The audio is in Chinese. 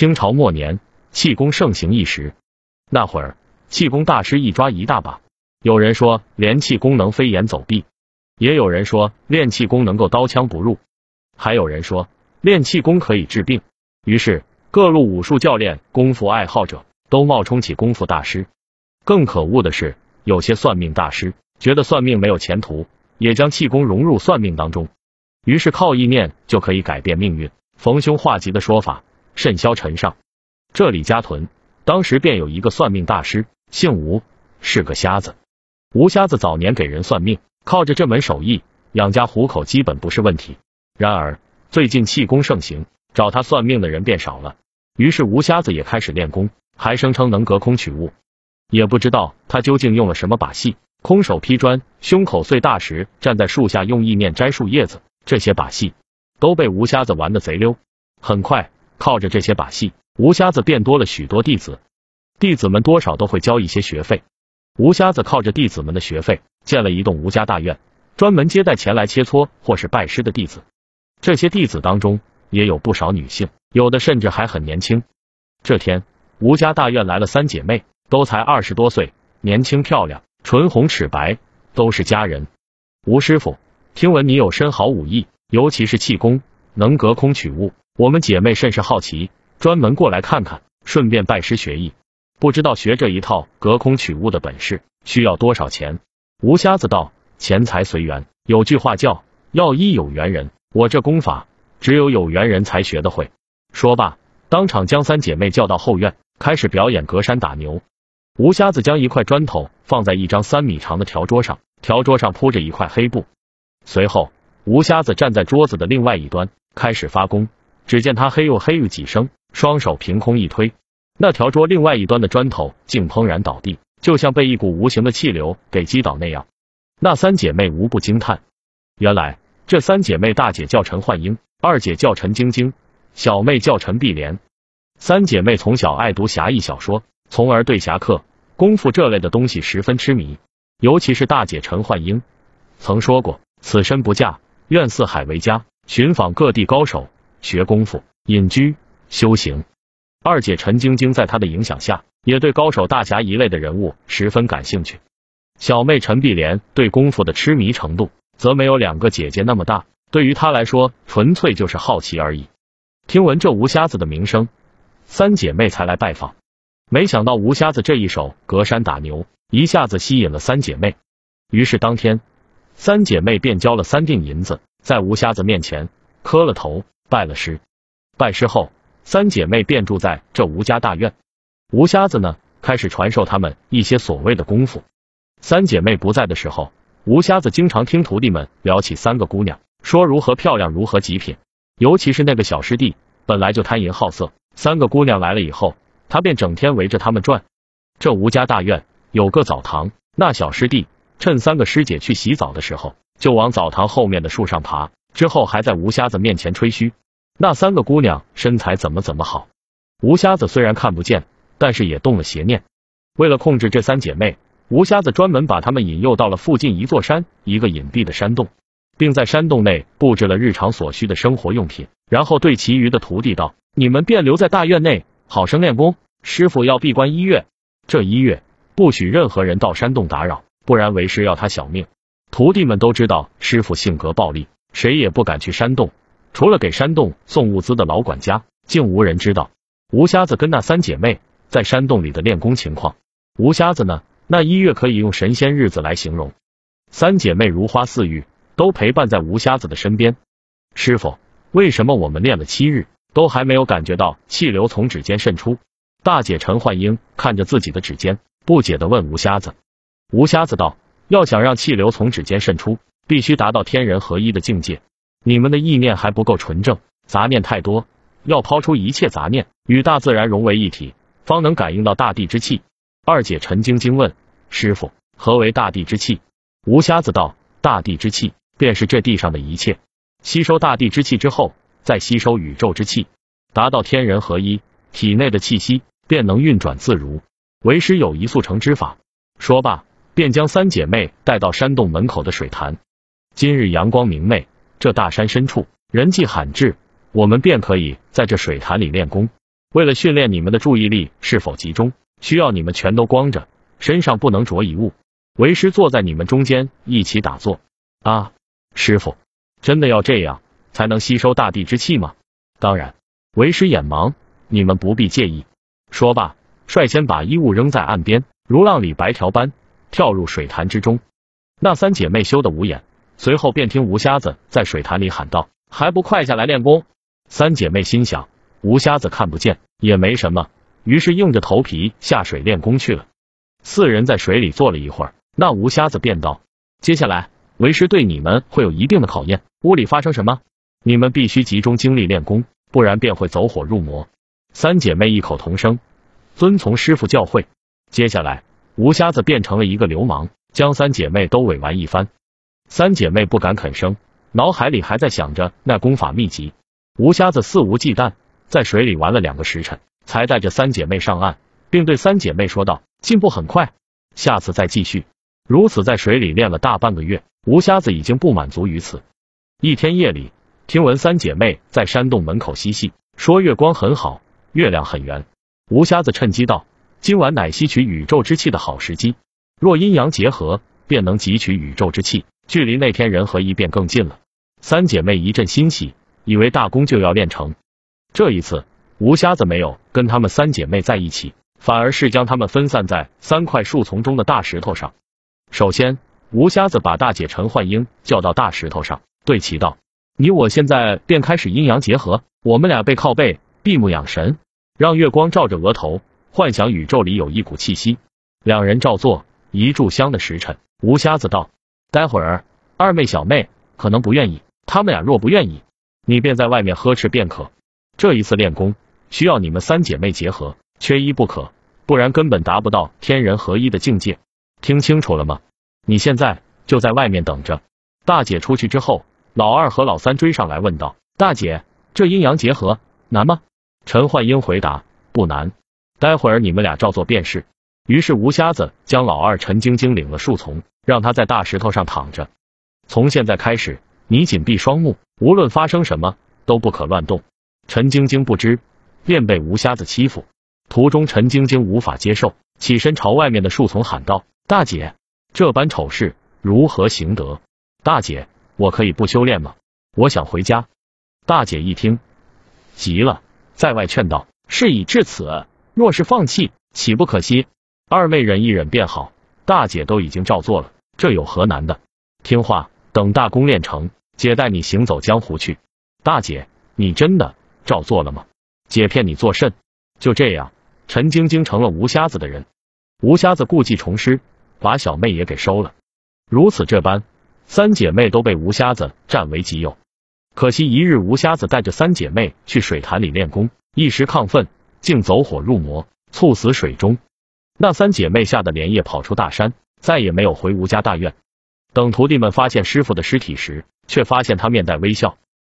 清朝末年，气功盛行一时。那会儿，气功大师一抓一大把。有人说练气功能飞檐走壁，也有人说练气功能够刀枪不入，还有人说练气功可以治病。于是，各路武术教练、功夫爱好者都冒充起功夫大师。更可恶的是，有些算命大师觉得算命没有前途，也将气功融入算命当中。于是，靠意念就可以改变命运、逢凶化吉的说法。甚嚣尘上。这李家屯当时便有一个算命大师，姓吴，是个瞎子。吴瞎子早年给人算命，靠着这门手艺养家糊口基本不是问题。然而最近气功盛行，找他算命的人变少了。于是吴瞎子也开始练功，还声称能隔空取物。也不知道他究竟用了什么把戏，空手劈砖，胸口碎大石，站在树下用意念摘树叶子，这些把戏都被吴瞎子玩的贼溜。很快。靠着这些把戏，吴瞎子变多了许多弟子，弟子们多少都会交一些学费。吴瞎子靠着弟子们的学费，建了一栋吴家大院，专门接待前来切磋或是拜师的弟子。这些弟子当中也有不少女性，有的甚至还很年轻。这天，吴家大院来了三姐妹，都才二十多岁，年轻漂亮，唇红齿白，都是佳人。吴师傅，听闻你有深好武艺，尤其是气功，能隔空取物。我们姐妹甚是好奇，专门过来看看，顺便拜师学艺。不知道学这一套隔空取物的本事需要多少钱？吴瞎子道：“钱财随缘，有句话叫要依有缘人。我这功法只有有缘人才学得会。”说罢，当场将三姐妹叫到后院，开始表演隔山打牛。吴瞎子将一块砖头放在一张三米长的条桌上，条桌上铺着一块黑布。随后，吴瞎子站在桌子的另外一端，开始发功。只见他嘿呦嘿呦几声，双手凭空一推，那条桌另外一端的砖头竟砰然倒地，就像被一股无形的气流给击倒那样。那三姐妹无不惊叹，原来这三姐妹大姐叫陈焕英，二姐叫陈晶晶，小妹叫陈碧莲。三姐妹从小爱读侠义小说，从而对侠客、功夫这类的东西十分痴迷。尤其是大姐陈焕英曾说过：“此身不嫁，愿四海为家，寻访各地高手。”学功夫、隐居、修行。二姐陈晶晶在她的影响下，也对高手大侠一类的人物十分感兴趣。小妹陈碧莲对功夫的痴迷程度，则没有两个姐姐那么大。对于她来说，纯粹就是好奇而已。听闻这吴瞎子的名声，三姐妹才来拜访。没想到吴瞎子这一手隔山打牛，一下子吸引了三姐妹。于是当天，三姐妹便交了三锭银子，在吴瞎子面前磕了头。拜了师，拜师后，三姐妹便住在这吴家大院。吴瞎子呢，开始传授他们一些所谓的功夫。三姐妹不在的时候，吴瞎子经常听徒弟们聊起三个姑娘，说如何漂亮，如何极品。尤其是那个小师弟，本来就贪淫好色，三个姑娘来了以后，他便整天围着他们转。这吴家大院有个澡堂，那小师弟趁三个师姐去洗澡的时候，就往澡堂后面的树上爬。之后还在吴瞎子面前吹嘘，那三个姑娘身材怎么怎么好。吴瞎子虽然看不见，但是也动了邪念。为了控制这三姐妹，吴瞎子专门把她们引诱到了附近一座山，一个隐蔽的山洞，并在山洞内布置了日常所需的生活用品，然后对其余的徒弟道：“你们便留在大院内，好生练功。师傅要闭关一月，这一月不许任何人到山洞打扰，不然为师要他小命。”徒弟们都知道师傅性格暴戾。谁也不敢去山洞，除了给山洞送物资的老管家，竟无人知道。吴瞎子跟那三姐妹在山洞里的练功情况。吴瞎子呢，那一月可以用神仙日子来形容。三姐妹如花似玉，都陪伴在吴瞎子的身边。师傅，为什么我们练了七日，都还没有感觉到气流从指尖渗出？大姐陈焕英看着自己的指尖，不解的问吴瞎子。吴瞎子道：要想让气流从指尖渗出。必须达到天人合一的境界，你们的意念还不够纯正，杂念太多，要抛出一切杂念，与大自然融为一体，方能感应到大地之气。二姐陈晶晶问师傅：“何为大地之气？”吴瞎子道：“大地之气，便是这地上的一切。吸收大地之气之后，再吸收宇宙之气，达到天人合一，体内的气息便能运转自如。为师有一速成之法。”说罢，便将三姐妹带到山洞门口的水潭。今日阳光明媚，这大山深处人迹罕至，我们便可以在这水潭里练功。为了训练你们的注意力是否集中，需要你们全都光着，身上不能着一物。为师坐在你们中间一起打坐。啊，师傅，真的要这样才能吸收大地之气吗？当然，为师眼盲，你们不必介意。说罢，率先把衣物扔在岸边，如浪里白条般跳入水潭之中。那三姐妹羞得无眼，随后便听吴瞎子在水潭里喊道：“还不快下来练功！”三姐妹心想，吴瞎子看不见也没什么，于是硬着头皮下水练功去了。四人在水里坐了一会儿，那吴瞎子便道：“接下来为师对你们会有一定的考验。屋里发生什么，你们必须集中精力练功，不然便会走火入魔。”三姐妹异口同声，遵从师傅教诲。接下来，吴瞎子变成了一个流氓，将三姐妹都委完一番。三姐妹不敢吭声，脑海里还在想着那功法秘籍。吴瞎子肆无忌惮，在水里玩了两个时辰，才带着三姐妹上岸，并对三姐妹说道：“进步很快，下次再继续。”如此在水里练了大半个月，吴瞎子已经不满足于此。一天夜里，听闻三姐妹在山洞门口嬉戏，说月光很好。月亮很圆，吴瞎子趁机道：“今晚乃吸取宇宙之气的好时机，若阴阳结合，便能汲取宇宙之气，距离那天人合一便更近了。”三姐妹一阵欣喜，以为大功就要练成。这一次，吴瞎子没有跟他们三姐妹在一起，反而是将他们分散在三块树丛中的大石头上。首先，吴瞎子把大姐陈焕英叫到大石头上，对其道：“你我现在便开始阴阳结合，我们俩背靠背。”闭目养神，让月光照着额头，幻想宇宙里有一股气息。两人照做一炷香的时辰，吴瞎子道：“待会儿二妹、小妹可能不愿意，他们俩若不愿意，你便在外面呵斥便可。这一次练功需要你们三姐妹结合，缺一不可，不然根本达不到天人合一的境界。听清楚了吗？你现在就在外面等着。大姐出去之后，老二和老三追上来问道：大姐，这阴阳结合难吗？陈焕英回答：“不难，待会儿你们俩照做便是。”于是吴瞎子将老二陈晶晶领了树丛，让他在大石头上躺着。从现在开始，你紧闭双目，无论发生什么都不可乱动。陈晶晶不知，便被吴瞎子欺负。途中，陈晶晶无法接受，起身朝外面的树丛喊道：“大姐，这般丑事如何行得？大姐，我可以不修炼吗？我想回家。”大姐一听，急了。在外劝道：“事已至此，若是放弃，岂不可惜？二妹忍一忍便好。大姐都已经照做了，这有何难的？听话，等大功练成，姐带你行走江湖去。大姐，你真的照做了吗？姐骗你作甚？就这样，陈晶晶成了吴瞎子的人。吴瞎子故技重施，把小妹也给收了。如此这般，三姐妹都被吴瞎子占为己有。”可惜一日，吴瞎子带着三姐妹去水潭里练功，一时亢奋，竟走火入魔，猝死水中。那三姐妹吓得连夜跑出大山，再也没有回吴家大院。等徒弟们发现师傅的尸体时，却发现他面带微笑，